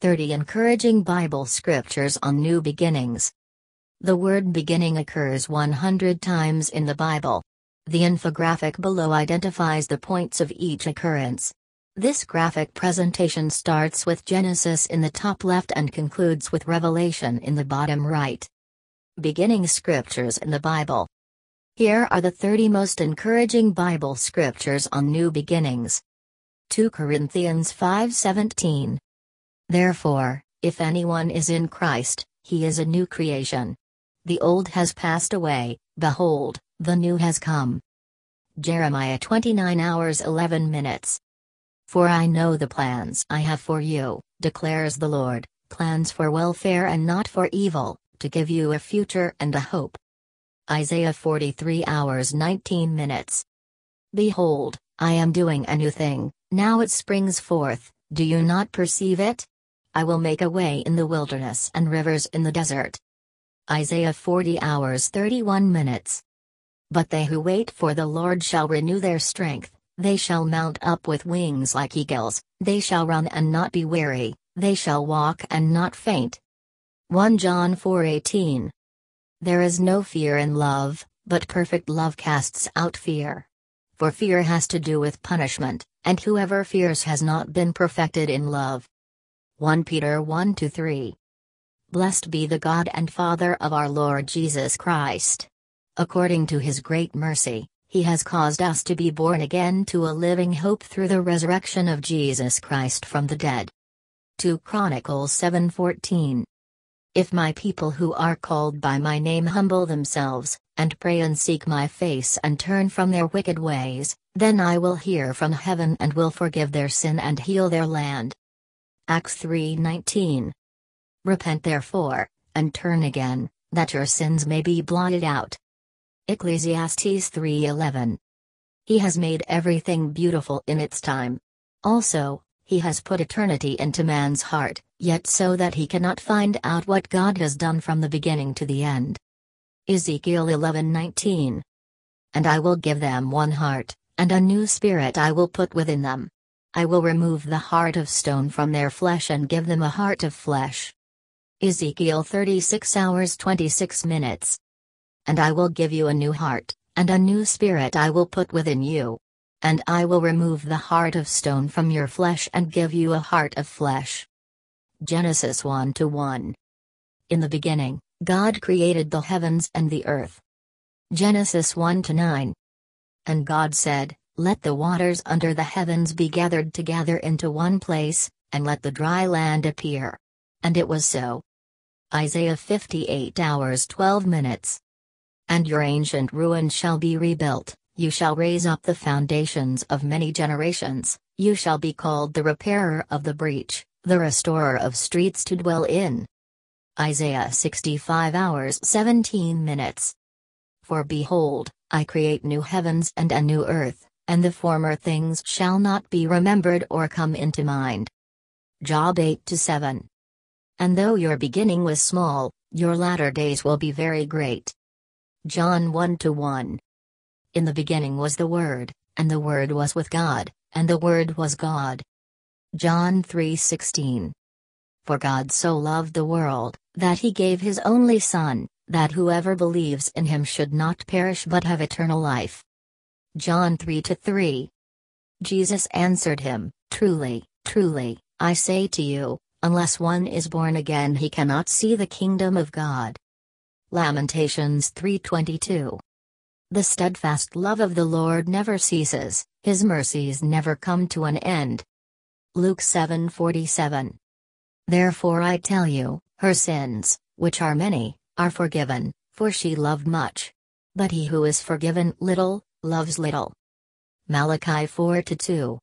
30 Encouraging Bible Scriptures on New Beginnings. The word beginning occurs 100 times in the Bible. The infographic below identifies the points of each occurrence. This graphic presentation starts with Genesis in the top left and concludes with Revelation in the bottom right. Beginning Scriptures in the Bible. Here are the 30 most encouraging Bible scriptures on new beginnings. 2 Corinthians 5:17 Therefore, if anyone is in Christ, he is a new creation. The old has passed away, behold, the new has come. Jeremiah 29 hours 11 minutes. For I know the plans I have for you, declares the Lord, plans for welfare and not for evil, to give you a future and a hope. Isaiah 43 hours 19 minutes. Behold, I am doing a new thing, now it springs forth, do you not perceive it? I will make a way in the wilderness and rivers in the desert. Isaiah 40 hours 31 minutes. But they who wait for the Lord shall renew their strength, they shall mount up with wings like eagles, they shall run and not be weary, they shall walk and not faint. 1 John 4:18 there is no fear in love, but perfect love casts out fear. For fear has to do with punishment, and whoever fears has not been perfected in love. 1 Peter 1 3. Blessed be the God and Father of our Lord Jesus Christ. According to his great mercy, he has caused us to be born again to a living hope through the resurrection of Jesus Christ from the dead. 2 Chronicles 7:14 if my people who are called by my name humble themselves, and pray and seek my face and turn from their wicked ways, then I will hear from heaven and will forgive their sin and heal their land. Acts 3:19 Repent therefore, and turn again, that your sins may be blotted out. Ecclesiastes 3:11 He has made everything beautiful in its time. Also, he has put eternity into man's heart, yet so that he cannot find out what God has done from the beginning to the end. Ezekiel 11:19 And I will give them one heart, and a new spirit I will put within them. I will remove the heart of stone from their flesh and give them a heart of flesh. Ezekiel 36 hours 26 minutes. And I will give you a new heart, and a new spirit I will put within you. And I will remove the heart of stone from your flesh and give you a heart of flesh. Genesis 1 to 1. In the beginning, God created the heavens and the earth. Genesis 1 to 9. And God said, Let the waters under the heavens be gathered together into one place, and let the dry land appear. And it was so. Isaiah 58 hours 12 minutes. And your ancient ruin shall be rebuilt, you shall raise up the foundations of many generations, you shall be called the repairer of the breach, the restorer of streets to dwell in. Isaiah 65 hours 17 minutes. For behold, I create new heavens and a new earth, and the former things shall not be remembered or come into mind. Job 8 to 7. And though your beginning was small, your latter days will be very great. John 1 to 1. In the beginning was the Word, and the Word was with God, and the Word was God. John 3:16. For God so loved the world, that he gave his only Son, that whoever believes in him should not perish but have eternal life. John 3-3. Jesus answered him, Truly, truly, I say to you, unless one is born again he cannot see the kingdom of God. Lamentations 3:22. The steadfast love of the Lord never ceases, his mercies never come to an end. Luke 7:47. Therefore I tell you, her sins, which are many, are forgiven, for she loved much. But he who is forgiven little, loves little. Malachi 4-2.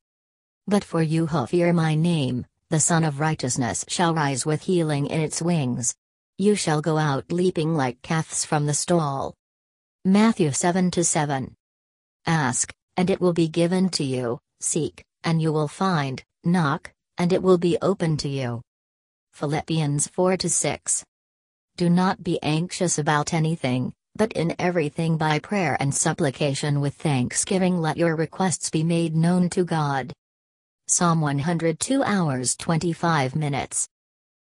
But for you who fear my name, the Sun of Righteousness shall rise with healing in its wings. You shall go out leaping like calves from the stall. Matthew 7 7. Ask, and it will be given to you, seek, and you will find, knock, and it will be open to you. Philippians 4 6. Do not be anxious about anything, but in everything by prayer and supplication with thanksgiving let your requests be made known to God. Psalm 102 hours 25 minutes.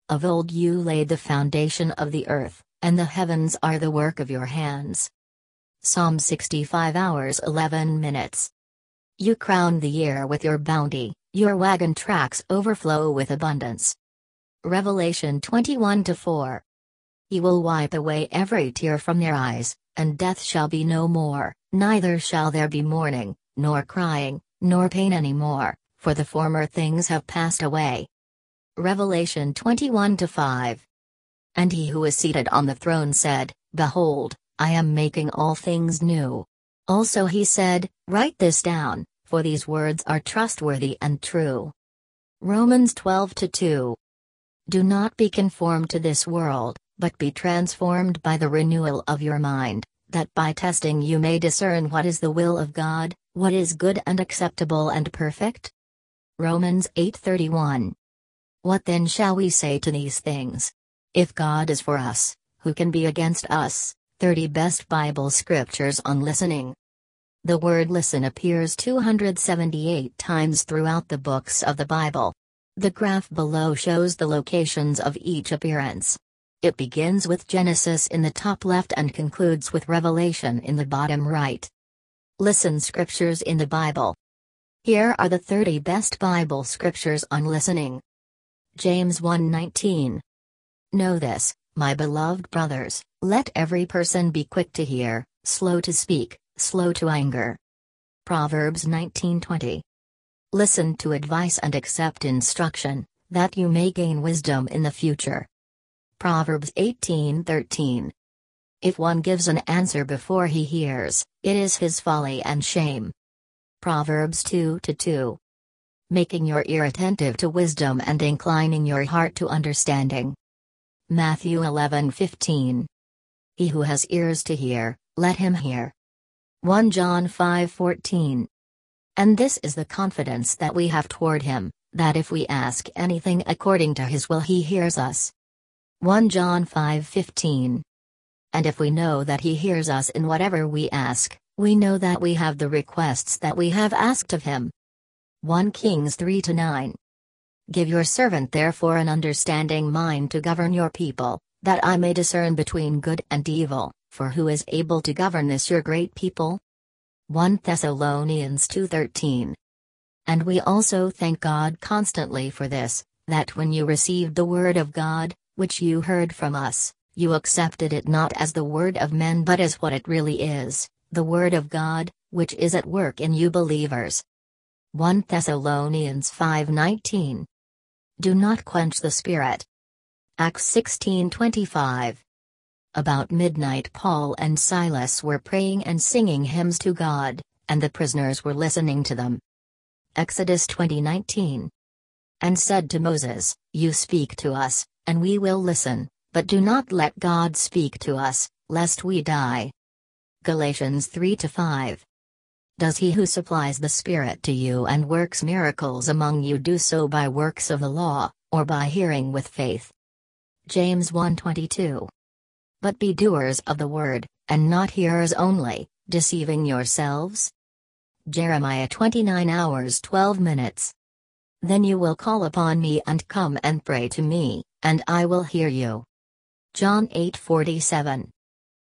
Of old you laid the foundation of the earth, and the heavens are the work of your hands. Psalm 65 hours 11 minutes. You crown the year with your bounty, your wagon tracks overflow with abundance. Revelation 21 4. He will wipe away every tear from their eyes, and death shall be no more, neither shall there be mourning, nor crying, nor pain any more, for the former things have passed away. Revelation 21 5. And he who is seated on the throne said, Behold, I am making all things new. Also he said, Write this down, for these words are trustworthy and true. Romans 12 2. Do not be conformed to this world, but be transformed by the renewal of your mind, that by testing you may discern what is the will of God, what is good and acceptable and perfect. Romans 8:31 What then shall we say to these things? If God is for us, who can be against us? 30 Best Bible Scriptures on Listening. The word listen appears 278 times throughout the books of the Bible. The graph below shows the locations of each appearance. It begins with Genesis in the top left and concludes with Revelation in the bottom right. Listen Scriptures in the Bible. Here are the 30 best Bible scriptures on listening. James 1:19 Know this, my beloved brothers, let every person be quick to hear, slow to speak, slow to anger. Proverbs 19:20 Listen to advice and accept instruction, that you may gain wisdom in the future. Proverbs 18:13 If one gives an answer before he hears, it is his folly and shame. Proverbs 2 2. Making your ear attentive to wisdom and inclining your heart to understanding. Matthew 11:15. He who has ears to hear, let him hear. 1 John 5:14. And this is the confidence that we have toward him, that if we ask anything according to his will he hears us. 1 John 5:15. And if we know that he hears us in whatever we ask, we know that we have the requests that we have asked of him. 1 Kings 3 9. Give your servant therefore an understanding mind to govern your people, that I may discern between good and evil, for who is able to govern this your great people? 1 Thessalonians 2:13. And we also thank God constantly for this, that when you received the word of God, which you heard from us, you accepted it not as the word of men but as what it really is, the word of God, which is at work in you believers. 1 Thessalonians 5:19 do not quench the spirit. Acts 16:25. About midnight Paul and Silas were praying and singing hymns to God, and the prisoners were listening to them. Exodus 20:19. And said to Moses, You speak to us, and we will listen, but do not let God speak to us, lest we die. Galatians 3 5. Does he who supplies the Spirit to you and works miracles among you do so by works of the law, or by hearing with faith? James 1:22. But be doers of the word, and not hearers only, deceiving yourselves? Jeremiah 29 hours 12 minutes. Then you will call upon me and come and pray to me, and I will hear you. John 8:47.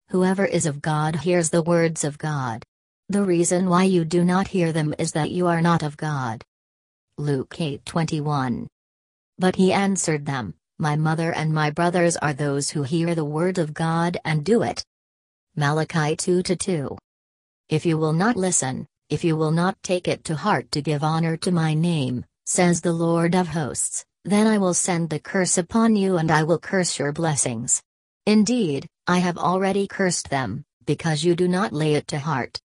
Whoever is of God hears the words of God. The reason why you do not hear them is that you are not of God. Luke 8:21. But he answered them, My mother and my brothers are those who hear the word of God and do it. Malachi 2-2. If you will not listen, if you will not take it to heart to give honor to my name, says the Lord of hosts, then I will send the curse upon you and I will curse your blessings. Indeed, I have already cursed them, because you do not lay it to heart.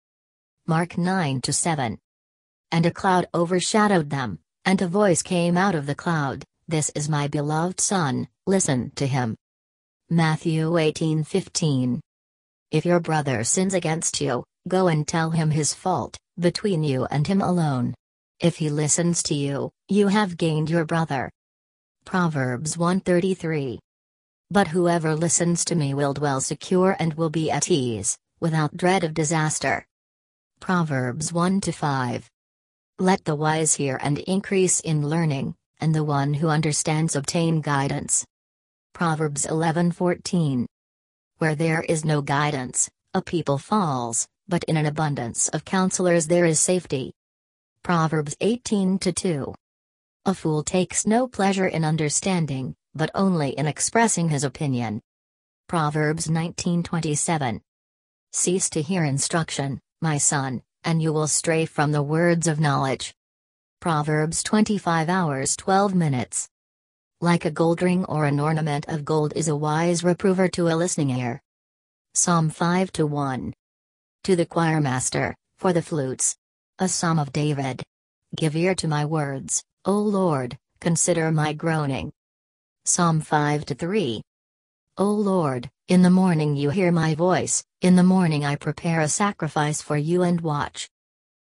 Mark 9 to 7. And a cloud overshadowed them, and a voice came out of the cloud, This is my beloved Son, listen to him. Matthew 18:15. If your brother sins against you, go and tell him his fault, between you and him alone. If he listens to you, you have gained your brother. Proverbs 133. But whoever listens to me will dwell secure and will be at ease, without dread of disaster. Proverbs 1 to 5. Let the wise hear and increase in learning, and the one who understands obtain guidance. Proverbs 11:14. Where there is no guidance, a people falls, but in an abundance of counselors there is safety. Proverbs 18:2. A fool takes no pleasure in understanding, but only in expressing his opinion. Proverbs 19:27. Cease to hear instruction, my son, and you will stray from the words of knowledge. Proverbs 25 hours 12 minutes. Like a gold ring or an ornament of gold is a wise reprover to a listening ear. Psalm 5 to 1. To the choirmaster, for the flutes. A psalm of David. Give ear to my words, O Lord, consider my groaning. Psalm 5 to 3. O Lord, in the morning you hear my voice, in the morning I prepare a sacrifice for you and watch.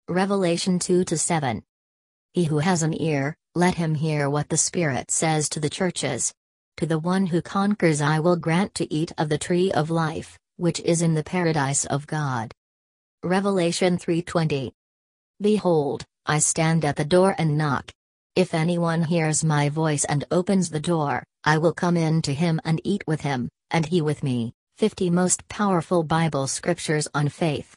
Revelation 2 to 7. He who has an ear, let him hear what the Spirit says to the churches. To the one who conquers, I will grant to eat of the tree of life, which is in the paradise of God. Revelation 3:20. Behold, I stand at the door and knock. If anyone hears my voice and opens the door, I will come in to him and eat with him, and he with me. 50 most powerful Bible scriptures on faith.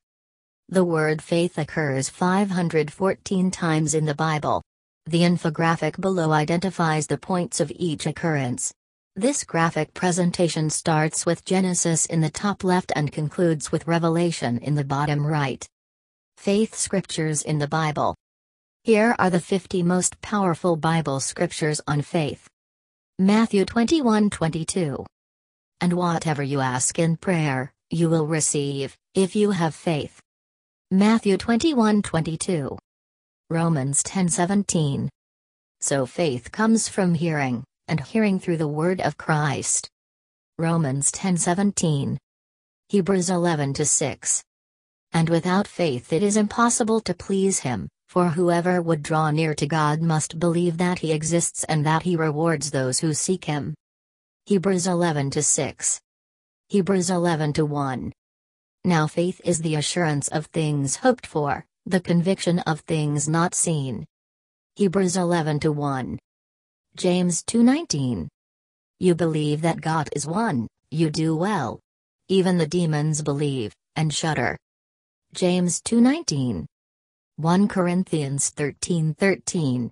The word faith occurs 514 times in the Bible. The infographic below identifies the points of each occurrence. This graphic presentation starts with Genesis in the top left and concludes with Revelation in the bottom right. Faith Scriptures in the Bible. Here are the 50 most powerful Bible scriptures on faith. Matthew 21:22. And whatever you ask in prayer, you will receive, if you have faith. Matthew 21:22. Romans 10:17. So faith comes from hearing, and hearing through the word of Christ. Romans 10:17. Hebrews 11:6. And without faith it is impossible to please him, for whoever would draw near to God must believe that he exists and that he rewards those who seek him. Hebrews 11 to 6. Hebrews 11 to 1. Now faith is the assurance of things hoped for, the conviction of things not seen. Hebrews 11 to 1. James 2:19. You believe that God is one, you do well. Even the demons believe and shudder. James 2:19. 1 Corinthians 13:13.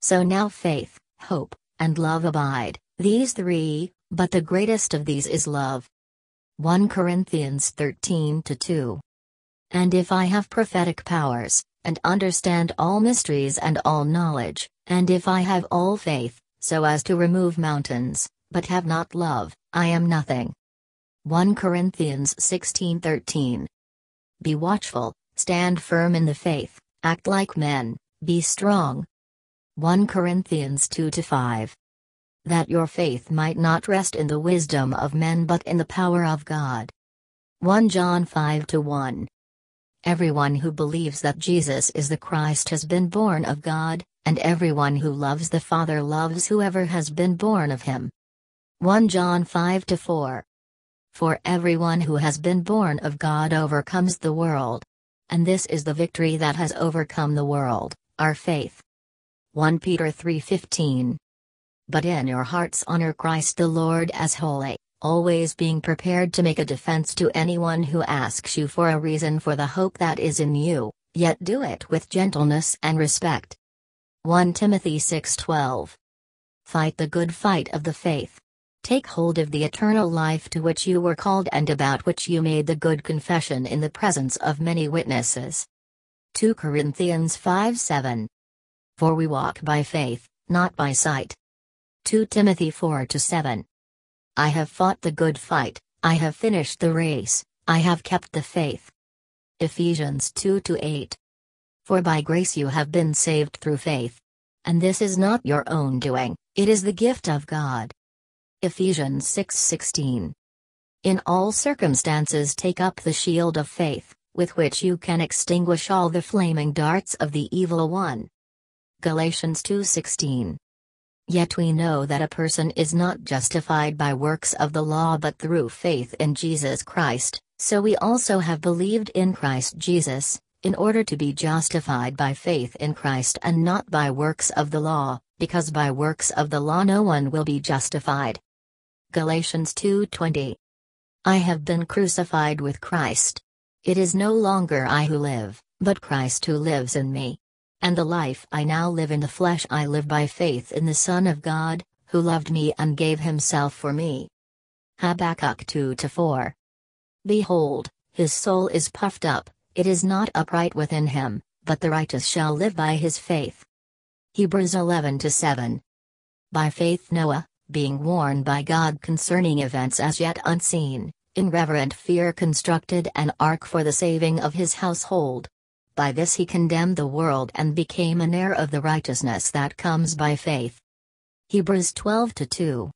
So now faith, hope, and love abide, these three, but the greatest of these is love. 1 Corinthians 13 2. And if I have prophetic powers, and understand all mysteries and all knowledge, and if I have all faith, so as to remove mountains, but have not love, I am nothing. 1 Corinthians 16:13. Be watchful, stand firm in the faith, act like men, be strong. 1 Corinthians 2 5 that your faith might not rest in the wisdom of men but in the power of God. 1 John 5 1. Everyone who believes that Jesus is the Christ has been born of God, and everyone who loves the Father loves whoever has been born of him. 1 John 5 4. For everyone who has been born of God overcomes the world. And this is the victory that has overcome the world, our faith. 1 Peter 3:15 but in your hearts honor Christ the Lord as holy, always being prepared to make a defense to anyone who asks you for a reason for the hope that is in you, yet do it with gentleness and respect. 1 Timothy 6:12 Fight the good fight of the faith. Take hold of the eternal life to which you were called and about which you made the good confession in the presence of many witnesses. 2 Corinthians 5 7. For we walk by faith, not by sight. 2 Timothy 4 7. I have fought the good fight, I have finished the race, I have kept the faith. Ephesians 2 8. For by grace you have been saved through faith. And this is not your own doing, it is the gift of God. Ephesians 6:16. In all circumstances take up the shield of faith, with which you can extinguish all the flaming darts of the evil one. Galatians 2:16. Yet we know that a person is not justified by works of the law but through faith in Jesus Christ, so we also have believed in Christ Jesus, in order to be justified by faith in Christ and not by works of the law, because by works of the law no one will be justified. Galatians 2:20. I have been crucified with Christ. It is no longer I who live, but Christ who lives in me. And the life I now live in the flesh I live by faith in the Son of God, who loved me and gave himself for me. Habakkuk 2 4. Behold, his soul is puffed up, it is not upright within him, but the righteous shall live by his faith. Hebrews 11 7. By faith Noah, being warned by God concerning events as yet unseen, in reverent fear constructed an ark for the saving of his household. By this he condemned the world and became an heir of the righteousness that comes by faith. Hebrews 12 2.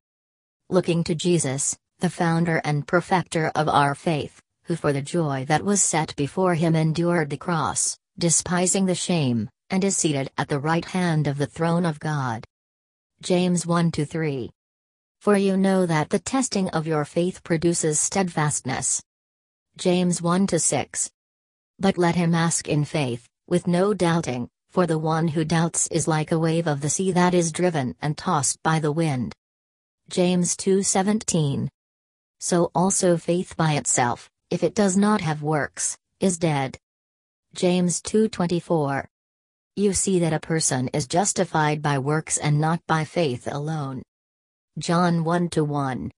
Looking to Jesus, the founder and perfecter of our faith, who for the joy that was set before him endured the cross, despising the shame, and is seated at the right hand of the throne of God. James 1 3. For you know that the testing of your faith produces steadfastness. James 1 6. But let him ask in faith, with no doubting, for the one who doubts is like a wave of the sea that is driven and tossed by the wind. James 2:17. So also faith by itself, if it does not have works, is dead. James 2:24. You see that a person is justified by works and not by faith alone. John 1 to 1.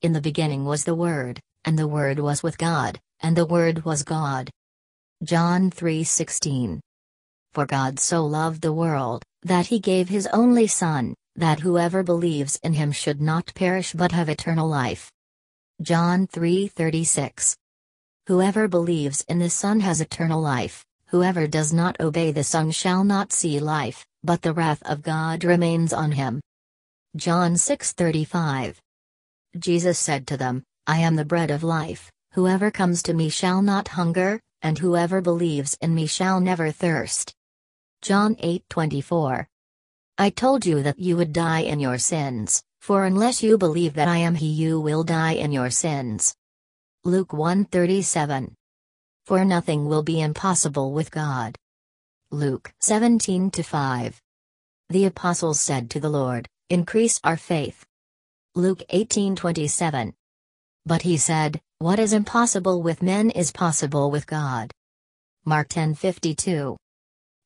In the beginning was the Word, and the Word was with God, and the Word was God. John 3:16 For God so loved the world that he gave his only son that whoever believes in him should not perish but have eternal life. John 3:36 Whoever believes in the Son has eternal life, whoever does not obey the Son shall not see life, but the wrath of God remains on him. John 6:35 Jesus said to them, I am the bread of life, whoever comes to me shall not hunger, and whoever believes in me shall never thirst. John 8:24 I told you that you would die in your sins, for unless you believe that I am he you will die in your sins. Luke 1:37 For nothing will be impossible with God. Luke 17-5 The apostles said to the Lord, Increase our faith. Luke 18:27 But he said, what is impossible with men is possible with God. Mark 10:52.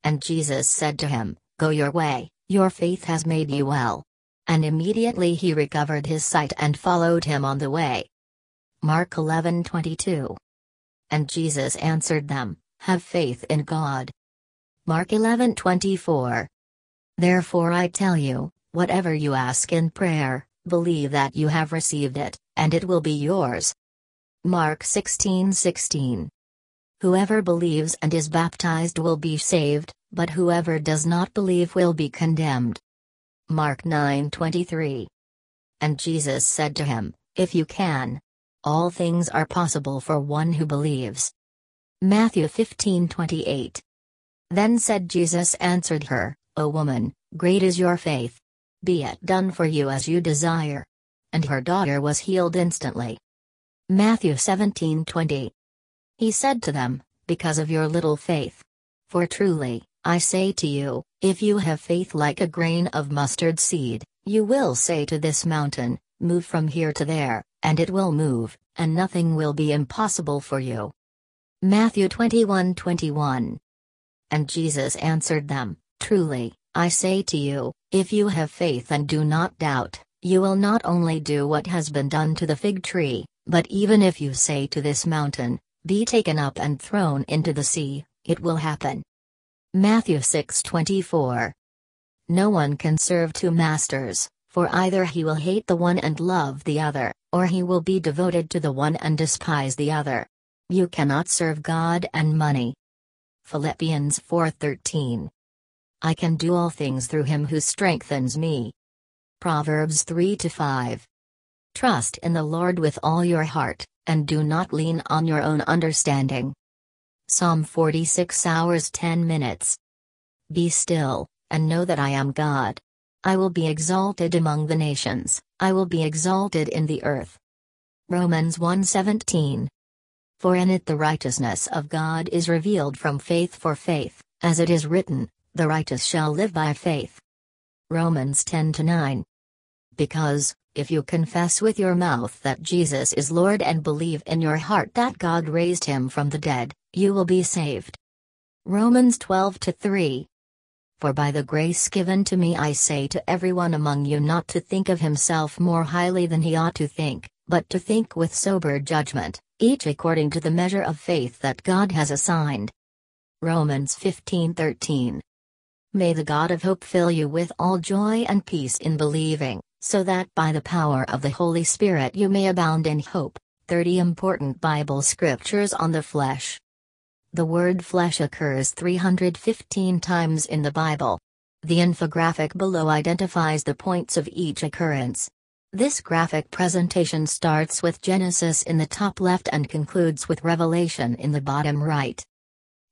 And Jesus said to him, Go your way, your faith has made you well. And immediately he recovered his sight and followed him on the way. Mark 11:22. And Jesus answered them, Have faith in God. Mark 11:24. Therefore I tell you, whatever you ask in prayer, believe that you have received it, and it will be yours. Mark 16:16. Whoever believes and is baptized will be saved, but whoever does not believe will be condemned. Mark 9:23. And Jesus said to him, If you can, all things are possible for one who believes. Matthew 15:28. Then said Jesus answered her, O woman, great is your faith. Be it done for you as you desire. And her daughter was healed instantly. Matthew 17:20. He said to them, Because of your little faith. For truly, I say to you, if you have faith like a grain of mustard seed, you will say to this mountain, Move from here to there, and it will move, and nothing will be impossible for you. Matthew 21:21. And Jesus answered them, Truly, I say to you, if you have faith and do not doubt, you will not only do what has been done to the fig tree, but even if you say to this mountain, Be taken up and thrown into the sea, it will happen. Matthew 6:24. No one can serve two masters, for either he will hate the one and love the other, or he will be devoted to the one and despise the other. You cannot serve God and money. Philippians 4:13. I can do all things through him who strengthens me. Proverbs 3 to 5. Trust in the Lord with all your heart, and do not lean on your own understanding. Psalm 46 hours 10 minutes. Be still, and know that I am God. I will be exalted among the nations, I will be exalted in the earth. Romans 1:17. For in it the righteousness of God is revealed from faith for faith, as it is written, the righteous shall live by faith. Romans 10 9. Because, if you confess with your mouth that Jesus is Lord and believe in your heart that God raised him from the dead, you will be saved. Romans 12 3. For by the grace given to me I say to everyone among you not to think of himself more highly than he ought to think, but to think with sober judgment, each according to the measure of faith that God has assigned. Romans 15:13. May the God of hope fill you with all joy and peace in believing, so that by the power of the Holy Spirit you may abound in hope. 30 important Bible scriptures on the flesh. The word flesh occurs 315 times in the Bible. The infographic below identifies the points of each occurrence. This graphic presentation starts with Genesis in the top left and concludes with Revelation in the bottom right.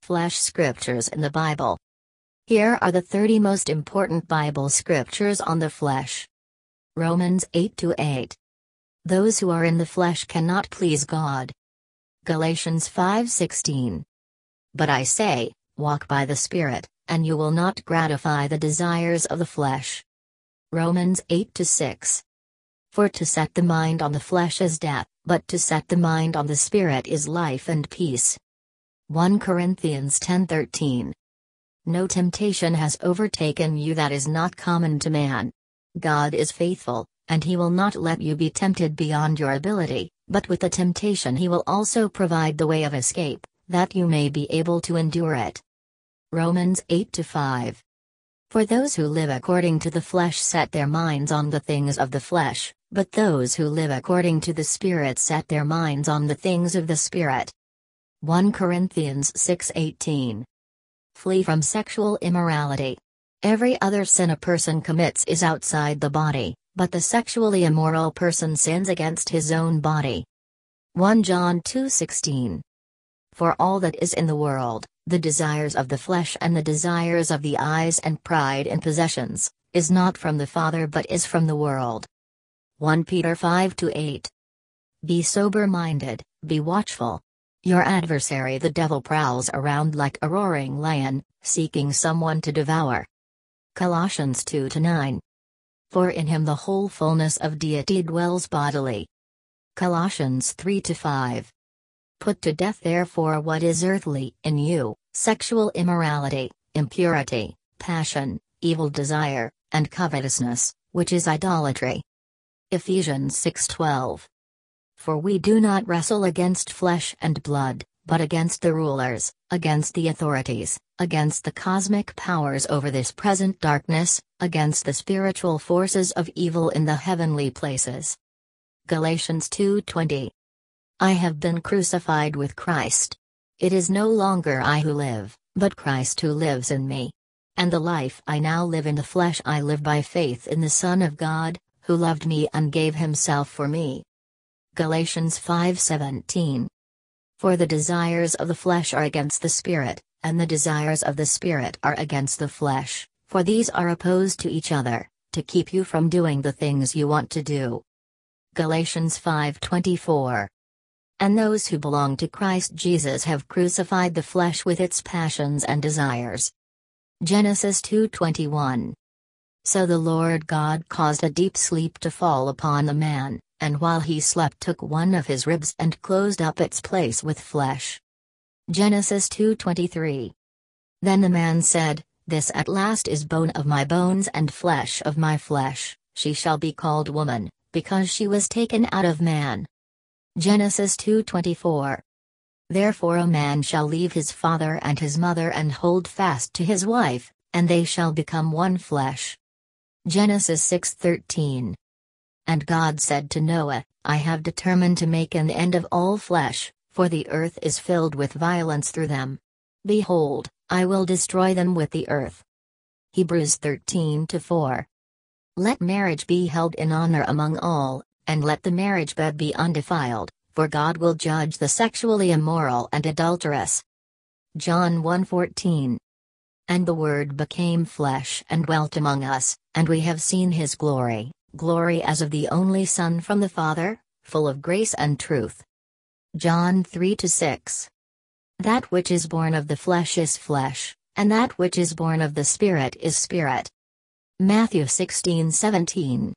Flesh scriptures in the Bible. Here are the 30 most important Bible scriptures on the flesh. Romans 8 to 8. Those who are in the flesh cannot please God. Galatians 5:16. But I say, walk by the Spirit, and you will not gratify the desires of the flesh. Romans 8 to 6. For to set the mind on the flesh is death, but to set the mind on the Spirit is life and peace. 1 Corinthians 10:13. No temptation has overtaken you that is not common to man. God is faithful, and he will not let you be tempted beyond your ability, but with the temptation he will also provide the way of escape that you may be able to endure it. Romans 8 5. For those who live according to the flesh set their minds on the things of the flesh, but those who live according to the Spirit set their minds on the things of the Spirit. 1 Corinthians 6:18. Flee from sexual immorality. Every other sin a person commits is outside the body, but the sexually immoral person sins against his own body. 1 John 2:16. For all that is in the world, the desires of the flesh and the desires of the eyes and pride in possessions, is not from the Father but is from the world. 1 Peter 5 8. Be sober minded, be watchful. Your adversary the devil prowls around like a roaring lion, seeking someone to devour. Colossians 2 9. For in him the whole fullness of deity dwells bodily. Colossians 3 5. Put to death therefore what is earthly in you sexual immorality, impurity, passion, evil desire, and covetousness, which is idolatry. Ephesians 6:12 For we do not wrestle against flesh and blood, but against the rulers, against the authorities, against the cosmic powers over this present darkness, against the spiritual forces of evil in the heavenly places. Galatians 2:20 I have been crucified with Christ. It is no longer I who live, but Christ who lives in me. And the life I now live in the flesh I live by faith in the Son of God, who loved me and gave himself for me. Galatians 5:17 For the desires of the flesh are against the spirit, and the desires of the spirit are against the flesh, for these are opposed to each other, to keep you from doing the things you want to do. Galatians 5:24 and those who belong to Christ Jesus have crucified the flesh with its passions and desires. Genesis 2:21. So the Lord God caused a deep sleep to fall upon the man, and while he slept took one of his ribs and closed up its place with flesh. Genesis 2:23. Then the man said, This at last is bone of my bones and flesh of my flesh, she shall be called woman, because she was taken out of man. Genesis 2:24. Therefore a man shall leave his father and his mother and hold fast to his wife, and they shall become one flesh. Genesis 6:13. And God said to Noah, I have determined to make an end of all flesh, for the earth is filled with violence through them. Behold, I will destroy them with the earth. Hebrews 13 4. Let marriage be held in honor among all, and let the marriage bed be undefiled, for God will judge the sexually immoral and adulterous. John 1:14 And the Word became flesh and dwelt among us, and we have seen his glory, glory as of the only Son from the Father, full of grace and truth. John 3 6. That which is born of the flesh is flesh, and that which is born of the Spirit is spirit. Matthew 16 17.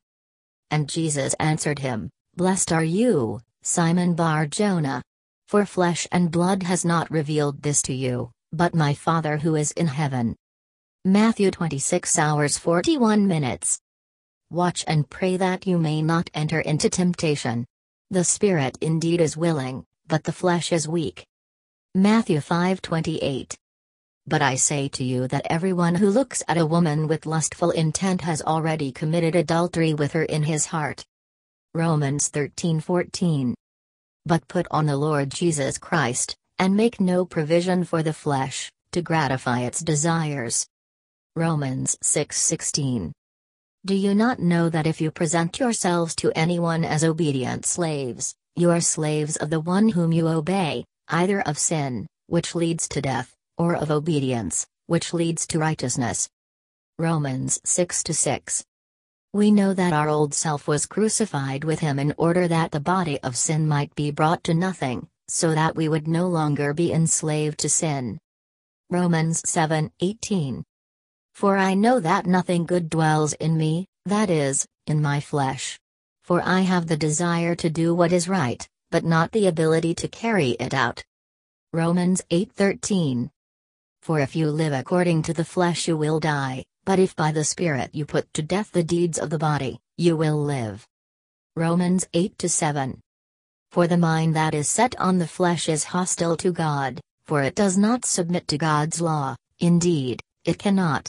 And Jesus answered him, Blessed are you, Simon Bar Jonah. For flesh and blood has not revealed this to you, but my Father who is in heaven. Matthew 26 hours 41 minutes. Watch and pray that you may not enter into temptation. The spirit indeed is willing, but the flesh is weak. Matthew 5:28. But I say to you that everyone who looks at a woman with lustful intent has already committed adultery with her in his heart. Romans 13:14. But put on the Lord Jesus Christ, and make no provision for the flesh, to gratify its desires. Romans 6:16. Do you not know that if you present yourselves to anyone as obedient slaves, you are slaves of the one whom you obey, either of sin, which leads to death, or of obedience, which leads to righteousness? Romans 6 6. We know that our old self was crucified with him in order that the body of sin might be brought to nothing, so that we would no longer be enslaved to sin. Romans 7:18. For I know that nothing good dwells in me, that is, in my flesh. For I have the desire to do what is right, but not the ability to carry it out. Romans 8:13. For if you live according to the flesh you will die, but if by the Spirit you put to death the deeds of the body, you will live. Romans 8 7. For the mind that is set on the flesh is hostile to God, for it does not submit to God's law, indeed, it cannot.